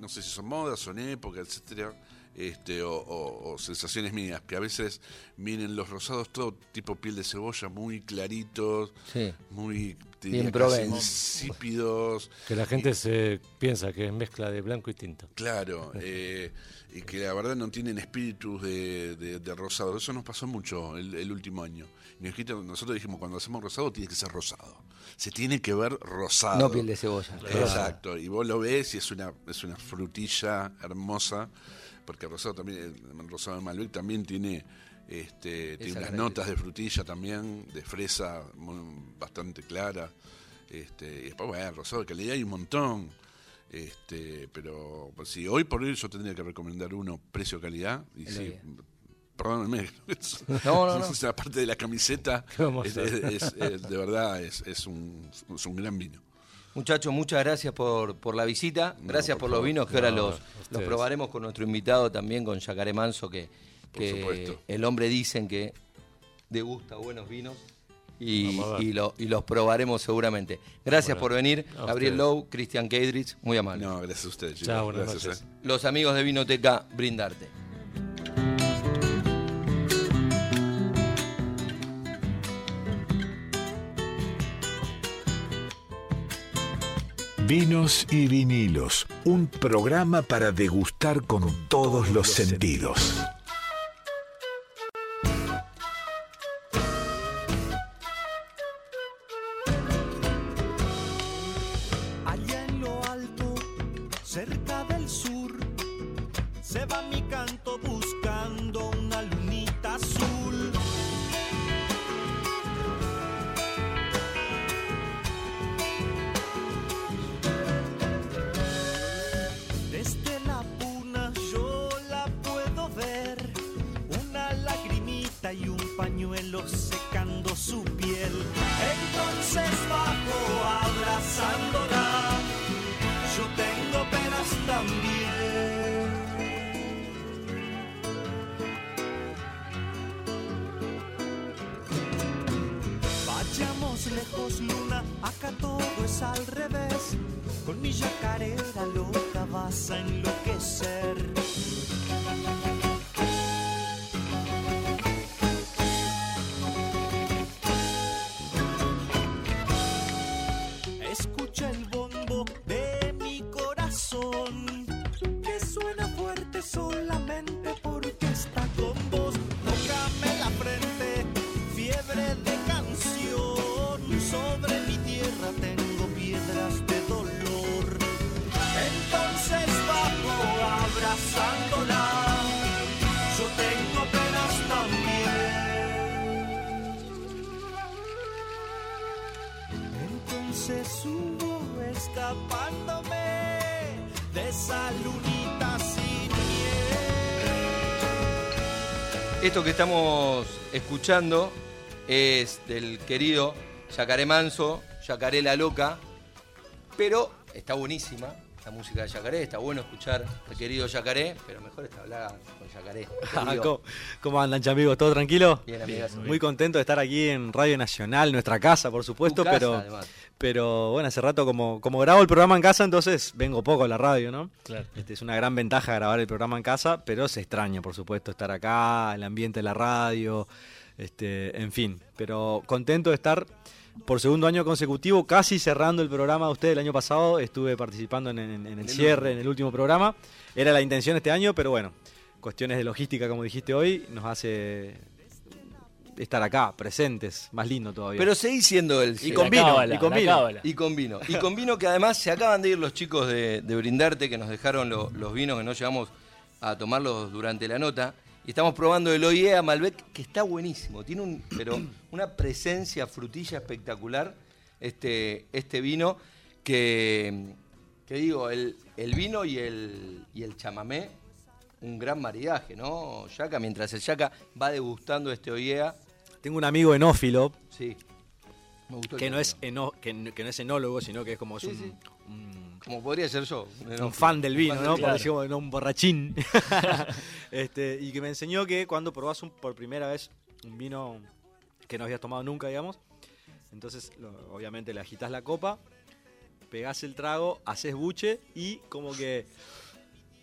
no sé si son modas, son épocas, etcétera, este, o, o- o sensaciones mías, que a veces vienen los rosados todo tipo piel de cebolla, muy claritos, Sí. muy diría, casi insípidos. Que la gente se piensa que es mezcla de blanco y tinto. Claro, eh, y que la verdad no tienen espíritus de, de- de rosado. Eso nos pasó mucho el, el último año. Dijiste- nosotros dijimos, cuando hacemos rosado tiene que ser rosado. Se tiene que ver rosado. No piel de cebolla. Exacto, y vos lo ves y es una, es una frutilla hermosa, porque el rosado también, el rosado de Malbec también tiene, este, tiene unas notas de frutilla también, de fresa muy- bastante clara. Este, y después, bueno, rosado de calidad hay un montón. Este, pero pues, sí, hoy por hoy yo tendría que recomendar uno precio-calidad. Y El sí. Perdónenme, No, no, no. es la parte de la camiseta, de verdad es, es, un, es un gran vino. Muchachos, muchas gracias por, por la visita. Gracias por por, los vinos que ahora los, los probaremos con nuestro invitado también, con Yacaré Manso, que, que el hombre dicen que degusta buenos vinos. Y, y lo- y los probaremos seguramente. Gracias Bueno, por venir, Gabriel. Lowe, Cristian Keidrich, muy amable. No, gracias a ustedes, chicos. Chao, buenas Gracias, noches. eh. Los amigos de Vinoteca, brindarte. Vinos y vinilos, un programa para degustar con todos los sentidos. Lejos, luna, acá todo es al revés. Con mi yacarera loca vas a enloquecer. Esto que estamos escuchando es del querido Yacaré Manso, Yacaré la Loca, pero está buenísima la música de Yacaré, está bueno escuchar al querido Yacaré, pero mejor está hablar con Yacaré. Ah, ¿Cómo, cómo andan, amigos? ¿Todo tranquilo? Bien, amigas. Muy contento de estar aquí en Radio Nacional, nuestra casa, por supuesto, casa, pero, además. pero bueno, hace rato como, como grabo el programa en casa, entonces vengo poco a la radio, ¿no? Claro. Este, es una gran ventaja grabar el programa en casa, pero se extraña, por supuesto, estar acá, el ambiente de la radio, este, en fin. Pero contento de estar por segundo año consecutivo, casi cerrando el programa de ustedes el año pasado. Estuve participando en, en- en el cierre, en el último programa. Era la intención este año, pero bueno, cuestiones de logística, como dijiste hoy, nos hace estar acá, presentes, más lindo todavía. Pero seguís siendo el Y con vino, y con vino. Y con vino. Y con vino que además se acaban de ir los chicos de, de Brindarte que nos dejaron lo- los vinos que no llegamos a tomarlos durante la nota. Y estamos probando el OIEA Malbec, que está buenísimo. Tiene un, pero una presencia frutilla espectacular este, este vino que, que digo, el, el vino y el, y el chamamé, un gran maridaje, ¿no, Yaca? Mientras el Yaca va degustando este OIEA. Tengo un amigo enófilo Sí. Me gustó el que no, es eno- que, no es enólogo, sino que es como es Sí, un, sí. un- Como podría ser yo. un fan del vino, fan ¿no? del Por vino. decirlo, no, un borrachín. este, y que me enseñó que cuando probás un- por primera vez un vino que no habías tomado nunca, digamos, entonces lo- obviamente le agitas la copa, pegás el trago, haces buche y como que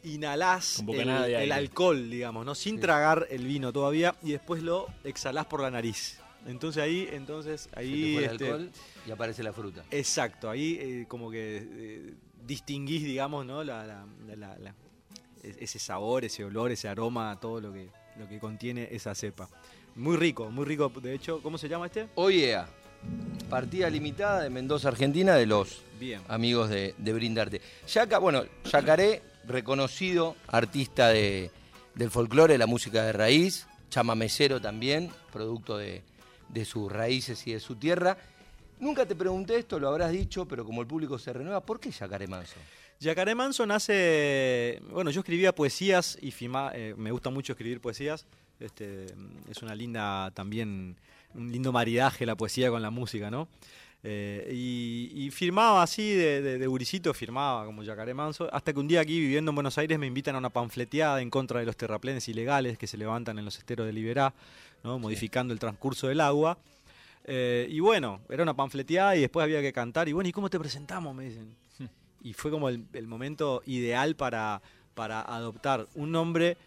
inhalás el, alcohol, digamos, ¿no? Sin tragar el vino todavía y después lo exhalás por la nariz. Entonces ahí, entonces Se te ahí el este, alcohol y aparece la fruta. Exacto, ahí eh, como que eh, distinguís, digamos, ¿no? La, la- ese sabor, ese olor, ese aroma, todo lo que, lo que contiene esa cepa. Muy rico, muy rico. De hecho, ¿cómo se llama este? OIEA, partida limitada de Mendoza, Argentina, de los Bien. amigos de, de Brindarte. Yaca, bueno, Yacaré, reconocido artista de, del folclore, la música de raíz, chamamecero también, producto de, de sus raíces y de su tierra. Nunca te pregunté esto, lo habrás dicho, pero como el público se renueva, ¿por qué Yacaré Manso? Yacaré Manso nace. Bueno, yo escribía poesías y firma- eh, me gusta mucho escribir poesías. Este, es una linda también, un lindo maridaje la poesía con la música, ¿no? Eh, y, firmaba así, de, de, firmaba como Yacaré Manso, hasta que un día aquí viviendo en Buenos Aires me invitan a una panfleteada en contra de los terraplenes ilegales que se levantan en los esteros de Liberá, ¿no? modificando el transcurso del agua. Eh, y bueno, era una panfleteada y después había que cantar. Y bueno, ¿y cómo te presentamos? Me dicen. Y fue como el, el momento ideal para, para adoptar un nombre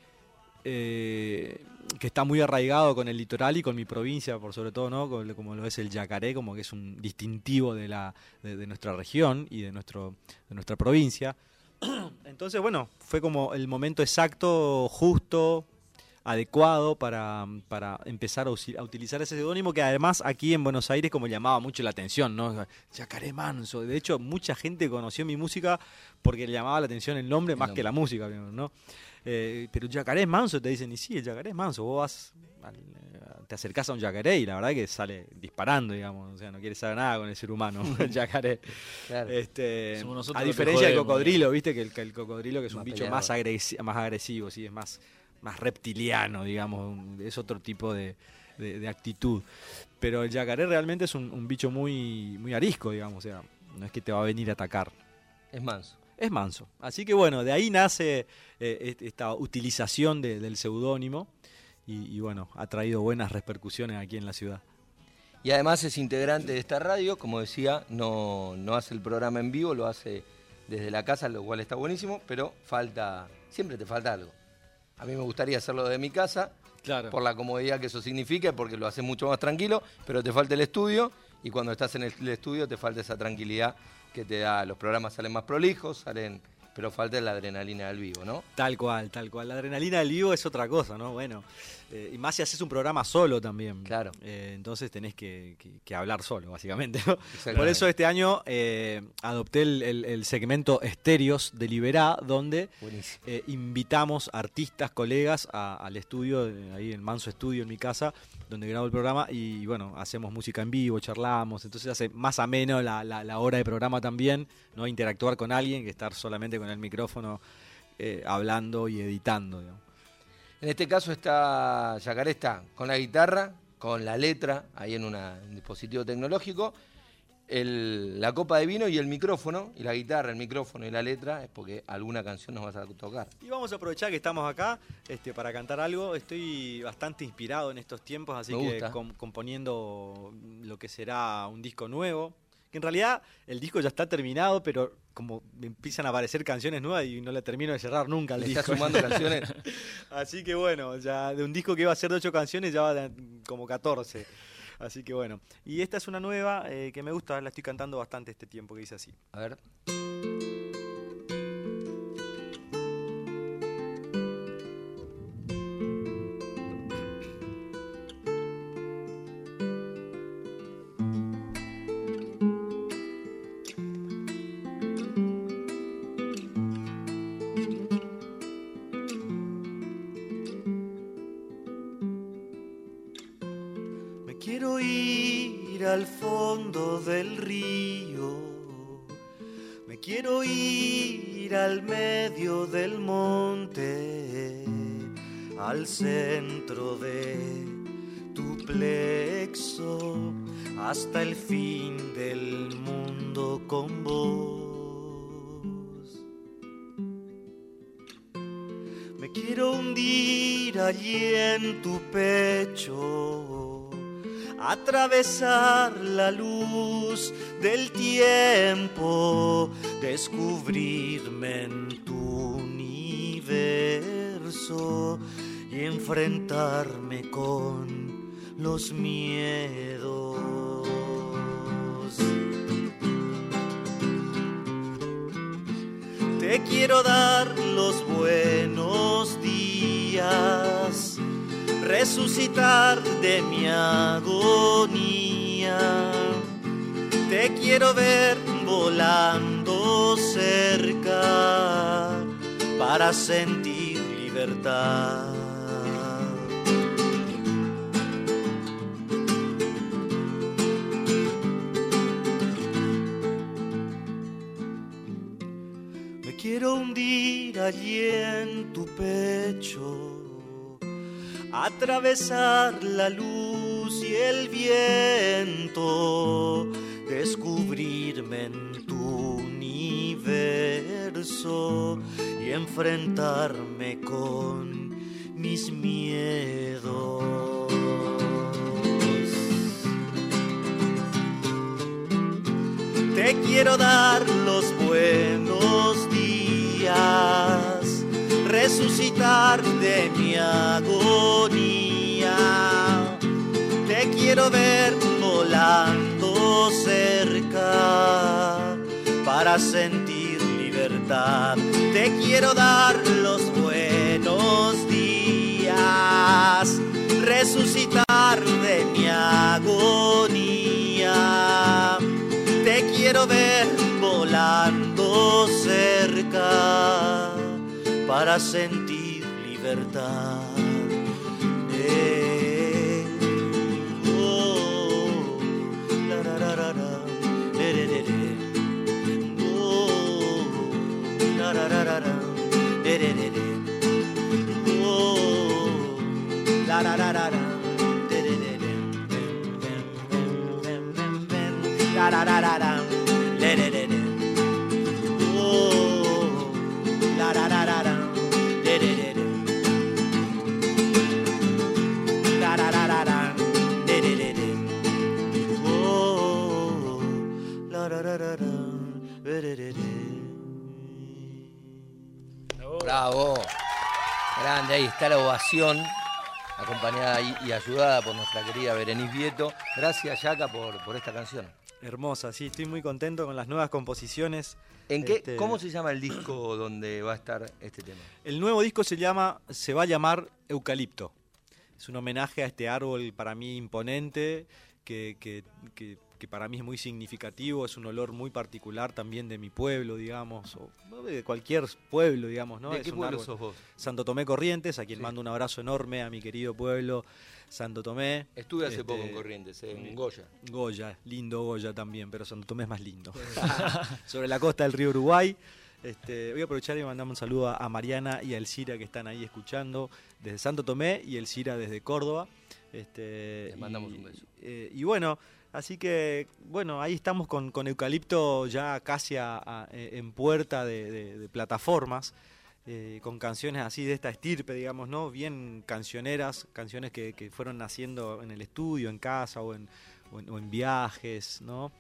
eh, que está muy arraigado con el litoral y con mi provincia, por sobre todo, ¿no? Como, como lo es el yacaré, como que es un distintivo de, la, de, de nuestra región y de, nuestro, de nuestra provincia. Entonces, bueno, fue como el momento exacto, justo, adecuado para, para empezar a, utilizar ese seudónimo que además aquí en Buenos Aires como llamaba mucho la atención, ¿no? Yacaré Manso. De hecho, mucha gente conoció mi música porque le llamaba la atención el nombre más que la música, ¿no? Eh, pero Yacaré es manso, te dicen, y sí, el Yacaré es manso. Vos vas, eh, te acercás a un yacaré y la verdad que sale disparando, digamos. O sea, no quiere saber nada con el ser humano, el yacaré. Claro. Este, a diferencia del cocodrilo, viste que el, que el cocodrilo que es un bicho más, agresi- más agresivo, sí, es más, más reptiliano, digamos, es otro tipo de, de- de actitud. Pero el yacaré realmente es un, un bicho muy, muy arisco, digamos, o sea, no es que te va a venir a atacar. Es manso. Es manso. Así que bueno, de ahí nace eh, est- esta utilización de- del seudónimo y, y bueno, ha traído buenas repercusiones aquí en la ciudad. Y además es integrante de esta radio, como decía, no, no hace el programa en vivo, lo hace desde la casa, lo cual está buenísimo, pero falta, siempre te falta algo. A mí me gustaría hacerlo desde mi casa, Claro. por la comodidad que eso significa, porque lo haces mucho más tranquilo, pero te falta el estudio y cuando estás en el, el estudio te falta esa tranquilidad que te da, los programas salen más prolijos, salen, pero falta la adrenalina del vivo, ¿no? Tal cual, tal cual. La adrenalina del vivo es otra cosa, ¿no? Bueno, eh, y más si haces un programa solo también. Claro. Eh, entonces tenés que, que- que hablar solo, básicamente. Por eso este año eh, adopté el, el- el segmento Estéreos de Liberá, donde eh, invitamos artistas, colegas a- al estudio, eh, ahí en Manso Estudio en mi casa, donde grabo el programa y bueno, hacemos música en vivo, charlamos, entonces hace más ameno la, la- la hora de programa también, no interactuar con alguien que estar solamente con el micrófono eh, hablando y editando. digamos. En este caso está, Yacaré está con la guitarra, con la letra, ahí en una- un dispositivo tecnológico, el- la copa de vino y el micrófono, y la guitarra, el micrófono y la letra, es porque alguna canción nos vas a tocar. Y vamos a aprovechar que estamos acá este, para cantar algo. Estoy bastante inspirado en estos tiempos, así Me que com- componiendo lo que será un disco nuevo. Que en realidad el disco ya está terminado, pero como empiezan a aparecer canciones nuevas y no la termino de cerrar nunca el ¿Le disco. sumando canciones? Así que bueno, ya de un disco que iba a ser de ocho canciones ya va de como 14. Así que bueno. Y esta es una nueva eh, que me gusta, la estoy cantando bastante este tiempo que dice así. A ver. Al fondo del río. Me quiero ir al medio del monte, al centro de tu plexo, hasta el fin del mundo con vos. Me quiero hundir allí en tu pecho, atravesar la luz del tiempo, descubrirme en tu universo y enfrentarme con los miedos. Te quiero dar resucitar de mi agonía. Te quiero ver volando cerca para sentir libertad. Me quiero hundir allí en tu pecho, atravesar la luz y el viento, descubrirme en tu universo y enfrentarme con mis miedos. Te quiero dar agonía. Te quiero ver volando cerca para sentir libertad. Te quiero dar los buenos días, resucitar de mi agonía. Te quiero ver volando cerca para sentir libertad. Eh, la, la, la, la, la, Bravo. Grande, ahí está la ovación, acompañada y, ayudada por nuestra querida Berenice Vieto. Gracias, Yaca, por, por esta canción. Hermosa, sí, estoy muy contento con las nuevas composiciones. ¿En qué, Este, ¿Cómo se llama el disco donde va a estar este tema? El nuevo disco se llama, se va a llamar Eucalipto. Es un homenaje a este árbol para mí imponente, que, que- que- que para mí es muy significativo, es un olor muy particular también de mi pueblo, digamos, o de cualquier pueblo, digamos, ¿no? ¿De Es qué un pueblo árbol. sos vos? Santo Tomé Corrientes, a quien Sí. mando un abrazo enorme, a mi querido pueblo, Santo Tomé. Estuve hace Este, poco en Corrientes, en Goya. Goya, lindo Goya también, pero Santo Tomé es más lindo. Sobre la costa del río Uruguay. Este, voy a aprovechar y mandar un saludo a, a Mariana y a Elcira que están ahí escuchando desde Santo Tomé y Elcira desde Córdoba. Este, Les mandamos y- un beso. eh, y bueno, así que bueno, ahí estamos con, Eucalipto ya casi a- eh, en puerta de, plataformas. eh, con canciones así de esta estirpe, digamos, ¿no? Bien cancioneras, canciones que, fueron naciendo en el estudio, en casa o en, viajes, ¿no?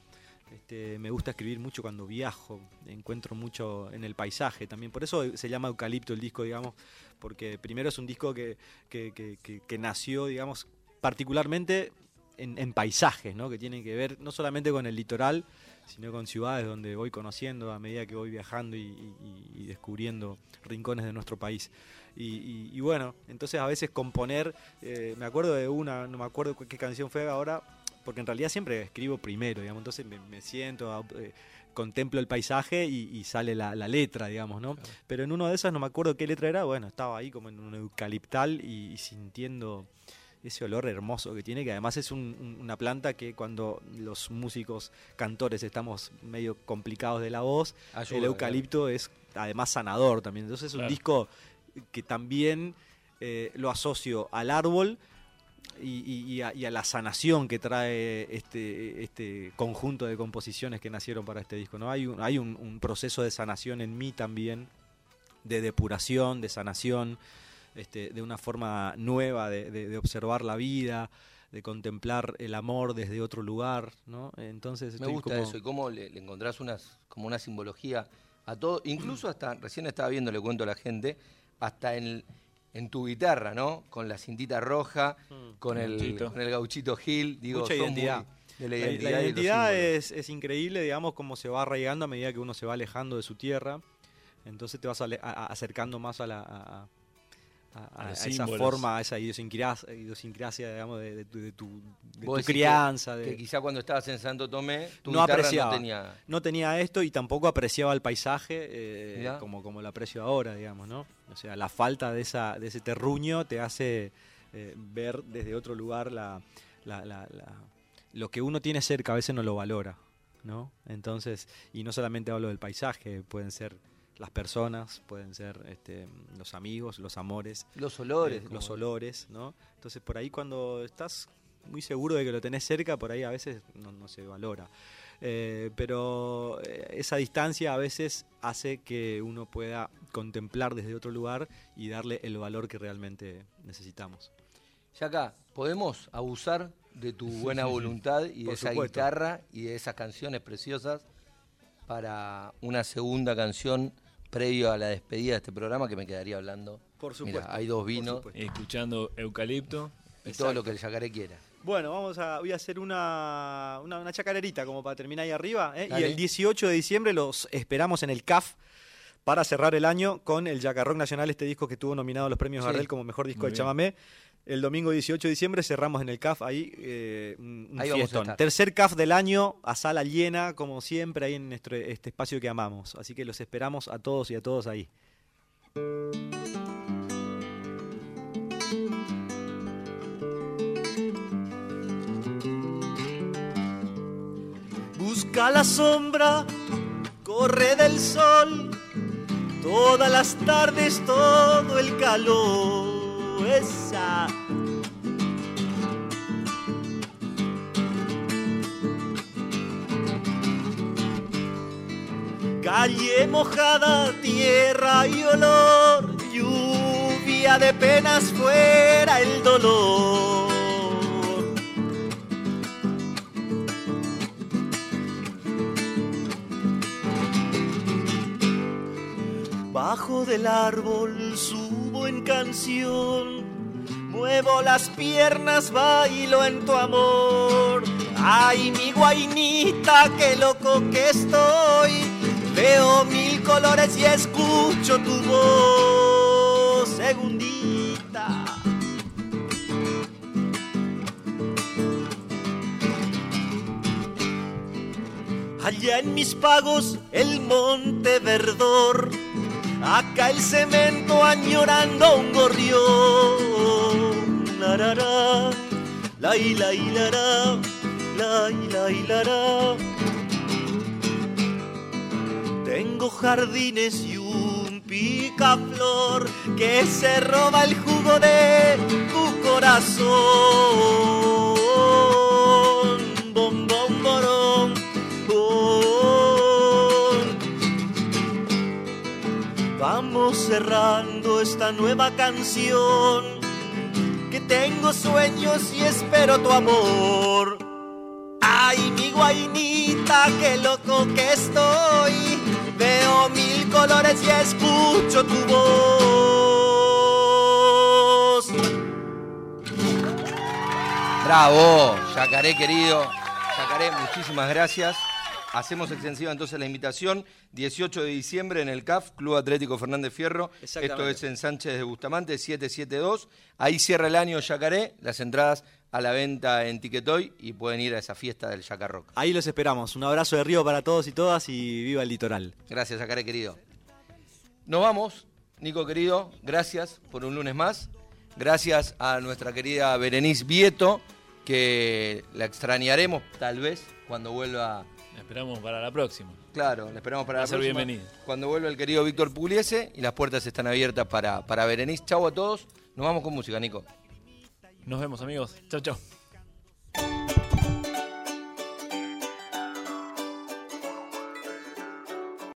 Este, me gusta escribir mucho cuando viajo, encuentro mucho en el paisaje también. Por eso se llama Eucalipto el disco, digamos, porque primero es un disco que- que nació, digamos, particularmente en, en paisajes, ¿no? que tienen que ver no solamente con el litoral, sino con ciudades donde voy conociendo a medida que voy viajando y, y- y descubriendo rincones de nuestro país. Y, bueno, entonces a veces componer, eh, me acuerdo de una, no me acuerdo qué canción fue ahora, porque en realidad siempre escribo primero, digamos, entonces me, me siento, a- eh, contemplo el paisaje y, y sale la, la letra, digamos, ¿no? Pero en uno de esas, no me acuerdo qué letra era, bueno, estaba ahí como en un eucaliptal y, y sintiendo ese olor hermoso que tiene, que además es un- un- una planta que cuando los músicos, cantores, estamos medio complicados de la voz, Ayuda, el eucalipto es además sanador también. Entonces es un Claro. disco que también eh, lo asocio al árbol y, y- y a, y a la sanación que trae este, este conjunto de composiciones que nacieron para este disco. ¿no? Hay, un, hay un, un proceso de sanación en mí también, de depuración, de sanación, este, de una forma nueva de, de- de observar la vida, de contemplar el amor desde otro lugar. ¿no? Entonces Me gusta como- eso y cómo le, le encontrás unas, como una simbología a todo, incluso hasta, recién estaba viendo, le cuento a la gente, hasta en, en tu guitarra, ¿no? Con la cintita roja, con, el, Gauchito. con el gauchito Gil, digo, Mucha identidad. muy de la identidad. La, identidad es, es increíble, digamos, cómo se va arraigando a medida que uno se va alejando de su tierra. Entonces te vas ale- a- a- acercando más a la a, a- esa forma, a esa idiosincrasia, idiosincrasia digamos, de, de tu, de tu, de Vos tu decís que- crianza. de- Que quizá cuando estabas en Santo Tomé, tu no apreciaba. no tenía... no tenía esto y tampoco apreciaba el paisaje eh, como, como lo aprecio ahora, digamos, ¿no? O sea, la falta de, esa, de ese terruño te hace eh, ver desde otro lugar la, la- la- la- lo que uno tiene cerca, a veces no lo valora, ¿no? Entonces, y no solamente hablo del paisaje, pueden ser las personas, pueden ser este, los amigos, los amores, Los olores. eh, los como- olores, ¿no? Entonces por ahí cuando estás muy seguro de que lo tenés cerca, por ahí a veces no, no se valora. Eh, pero eh, esa distancia a veces hace que uno pueda contemplar desde otro lugar y darle el valor que realmente necesitamos. Ya acá, ¿podemos abusar de tu buena voluntad y de esa supuesto. guitarra y de esas canciones preciosas para una segunda canción previo a la despedida de este programa que me quedaría hablando? Por Mirá, supuesto, hay dos vinos. Escuchando Eucalipto. y todo lo que el yacaré quiera. Bueno, vamos a, voy a hacer una, una, una chacarerita como para terminar ahí arriba. ¿eh? Y el 18 de diciembre los esperamos en el CAF para cerrar el año con el Yacarrock Nacional, este disco que tuvo nominado a los premios Sí. Gardel como mejor disco Muy de bien. chamamé. El domingo 18 de diciembre cerramos en el CAF ahí eh, un, Ahí fiestón. Tercer CAF del año, a sala llena, como siempre, ahí en nuestro, este espacio que amamos. Así que los esperamos a todos y a todos ahí. Busca la sombra, corre del sol, todas las tardes todo el calor. Calle mojada, tierra y olor, lluvia de penas fuera el dolor. Bajo del árbol subo en canción, muevo las piernas, bailo en tu amor. Ay, mi guainita, qué loco que estoy. Veo mil colores y escucho tu voz, segundita. Allá en mis pagos el monte verdor, acá el cemento añorando un gorrión. Larará, la y la y lará, la y la y lará. Tengo jardines y un picaflor que se roba el jugo de tu corazón. Bom, bom, borón, bom. Vamos cerrando esta nueva canción. Tengo sueños y espero tu amor. Ay, mi guainita, qué loco que estoy. Veo mil colores y escucho tu voz. Bravo, Yacaré querido. Yacaré, muchísimas gracias. Hacemos extensiva entonces la invitación. 18 de diciembre en el CAF, Club Atlético Fernández Fierro. Esto es en Sánchez de Bustamante, 772. Ahí cierra el año Yacaré. Las entradas a la venta en Ticketoy y pueden ir a esa fiesta del Yacarrock. Ahí los esperamos. Un abrazo de río para todos y todas y viva el litoral. Gracias, Yacaré querido. Nos vamos, Nico querido. Gracias por un lunes más. Gracias a nuestra querida Berenice Vieto, que la extrañaremos tal vez cuando vuelva. Esperamos para la próxima. Claro, la esperamos para Va la ser próxima. bienvenida. Cuando vuelva el querido Víctor Pugliese y las puertas están abiertas para, para Berenice. Chau a todos. Nos vamos con música, Nico. Nos vemos, amigos. Chau, chau.